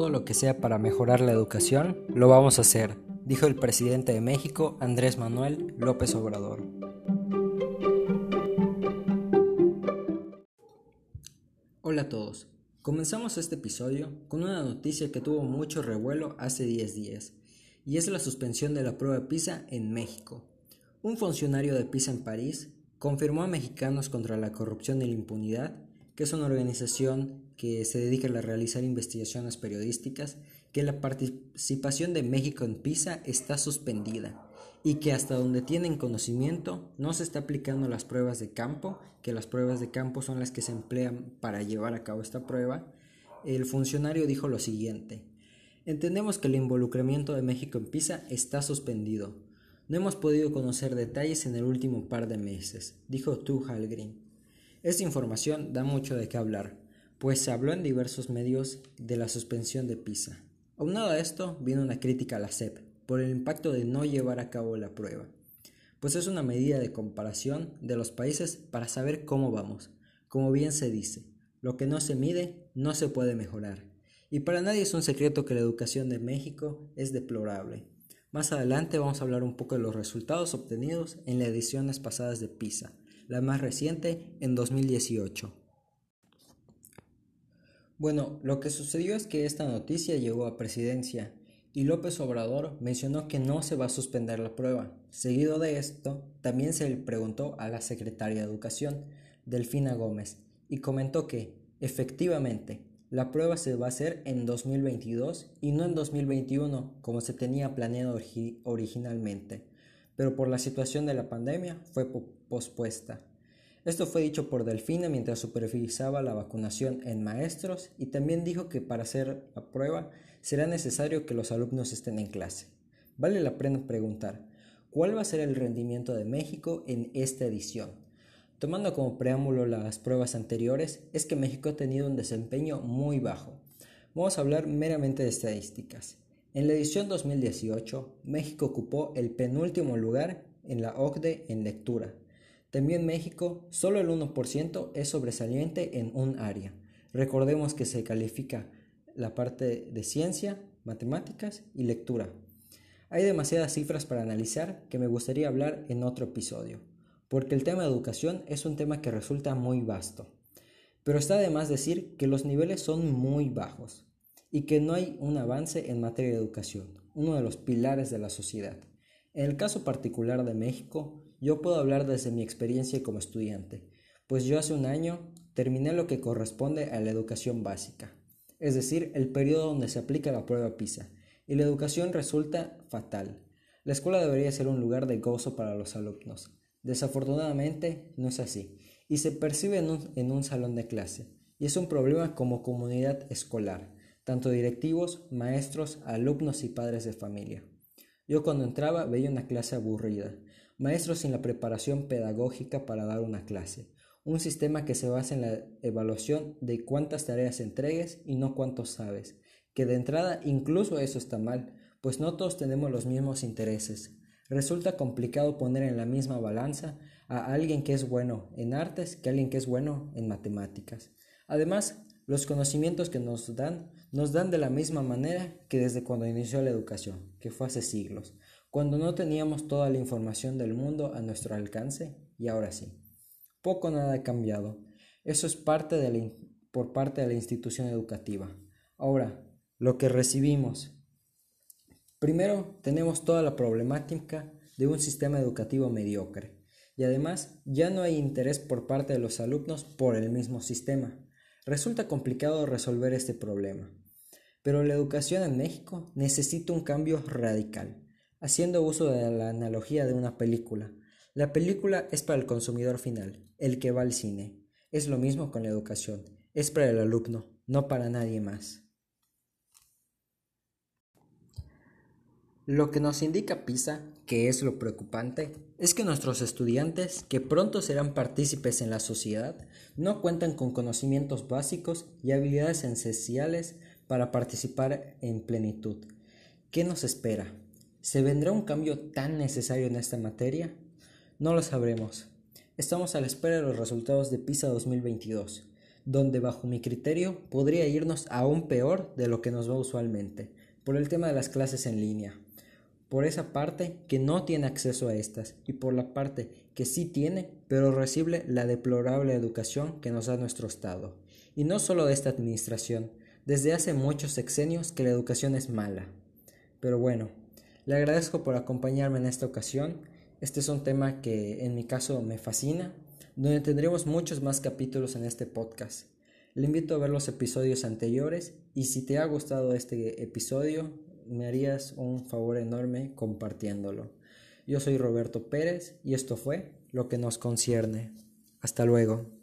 todo lo que sea para mejorar la educación, lo vamos a hacer, dijo el presidente de México, Andrés Manuel López Obrador. Hola a todos. Comenzamos este episodio con una noticia que tuvo mucho revuelo hace 10 días, y es la suspensión de la prueba PISA en México. Un funcionario de PISA en París confirmó a Mexicanos contra la Corrupción y la Impunidad, que es una organización que se dedica a realizar investigaciones periodísticas, que la participación de México en PISA está suspendida y que hasta donde tienen conocimiento no se está aplicando las pruebas de campo, que las pruebas de campo son las que se emplean para llevar a cabo esta prueba, el funcionario dijo lo siguiente, entendemos que el involucramiento de México en PISA está suspendido. No hemos podido conocer detalles en el último par de meses, dijo Tu Halgrin. Esta información da mucho de qué hablar, pues se habló en diversos medios de la suspensión de PISA. Aunado a esto, vino una crítica a la SEP por el impacto de no llevar a cabo la prueba, pues es una medida de comparación de los países para saber cómo vamos. Como bien se dice, lo que no se mide no se puede mejorar. Y para nadie es un secreto que la educación de México es deplorable. Más adelante vamos a hablar un poco de los resultados obtenidos en las ediciones pasadas de PISA, la más reciente en 2018. Bueno, lo que sucedió es que esta noticia llegó a presidencia y López Obrador mencionó que no se va a suspender la prueba. Seguido de esto, también se le preguntó a la secretaria de Educación, Delfina Gómez, y comentó que, efectivamente, la prueba se va a hacer en 2022 y no en 2021 como se tenía planeado originalmente, pero por la situación de la pandemia fue pospuesta. Esto fue dicho por Delfina mientras supervisaba la vacunación en maestros y también dijo que para hacer la prueba será necesario que los alumnos estén en clase. Vale la pena preguntar, ¿cuál va a ser el rendimiento de México en esta edición? Tomando como preámbulo las pruebas anteriores, es que México ha tenido un desempeño muy bajo. Vamos a hablar meramente de estadísticas. En la edición 2018, México ocupó el penúltimo lugar en la OCDE en lectura, también México, solo el 1% es sobresaliente en un área. Recordemos que se califica la parte de ciencia, matemáticas y lectura. Hay demasiadas cifras para analizar que me gustaría hablar en otro episodio, porque el tema de educación es un tema que resulta muy vasto. Pero está de más decir que los niveles son muy bajos y que no hay un avance en materia de educación, uno de los pilares de la sociedad. En el caso particular de México, yo puedo hablar desde mi experiencia como estudiante, pues yo hace un año terminé lo que corresponde a la educación básica, es decir, el periodo donde se aplica la prueba PISA, y la educación resulta fatal. La escuela debería ser un lugar de gozo para los alumnos. Desafortunadamente no es así, y se percibe en un, en un salón de clase, y es un problema como comunidad escolar, tanto directivos, maestros, alumnos y padres de familia. Yo cuando entraba veía una clase aburrida, maestros sin la preparación pedagógica para dar una clase, un sistema que se basa en la evaluación de cuántas tareas entregues y no cuántos sabes, que de entrada incluso eso está mal, pues no todos tenemos los mismos intereses. Resulta complicado poner en la misma balanza a alguien que es bueno en artes que a alguien que es bueno en matemáticas. Además, los conocimientos que nos dan nos dan de la misma manera que desde cuando inició la educación, que fue hace siglos cuando no teníamos toda la información del mundo a nuestro alcance y ahora sí. Poco nada ha cambiado. Eso es parte de por parte de la institución educativa. Ahora, lo que recibimos. Primero, tenemos toda la problemática de un sistema educativo mediocre. Y además, ya no hay interés por parte de los alumnos por el mismo sistema. Resulta complicado resolver este problema. Pero la educación en México necesita un cambio radical haciendo uso de la analogía de una película. La película es para el consumidor final, el que va al cine. Es lo mismo con la educación, es para el alumno, no para nadie más. Lo que nos indica PISA, que es lo preocupante, es que nuestros estudiantes, que pronto serán partícipes en la sociedad, no cuentan con conocimientos básicos y habilidades esenciales para participar en plenitud. ¿Qué nos espera? ¿Se vendrá un cambio tan necesario en esta materia? No lo sabremos. Estamos a la espera de los resultados de PISA 2022. donde bajo mi criterio podría irnos aún peor de lo que nos va usualmente, por el tema de las clases en línea, por esa parte que no tiene acceso a estas y por la parte que sí tiene, pero recibe la deplorable educación que nos da nuestro Estado. Y no solo de esta administración, desde hace muchos sexenios que la educación es mala. Pero bueno, le agradezco por acompañarme en esta ocasión. Este es un tema que en mi caso me fascina, donde tendremos muchos más capítulos en este podcast. Le invito a ver los episodios anteriores y si te ha gustado este episodio, me harías un favor enorme compartiéndolo. Yo soy Roberto Pérez y esto fue lo que nos concierne. Hasta luego.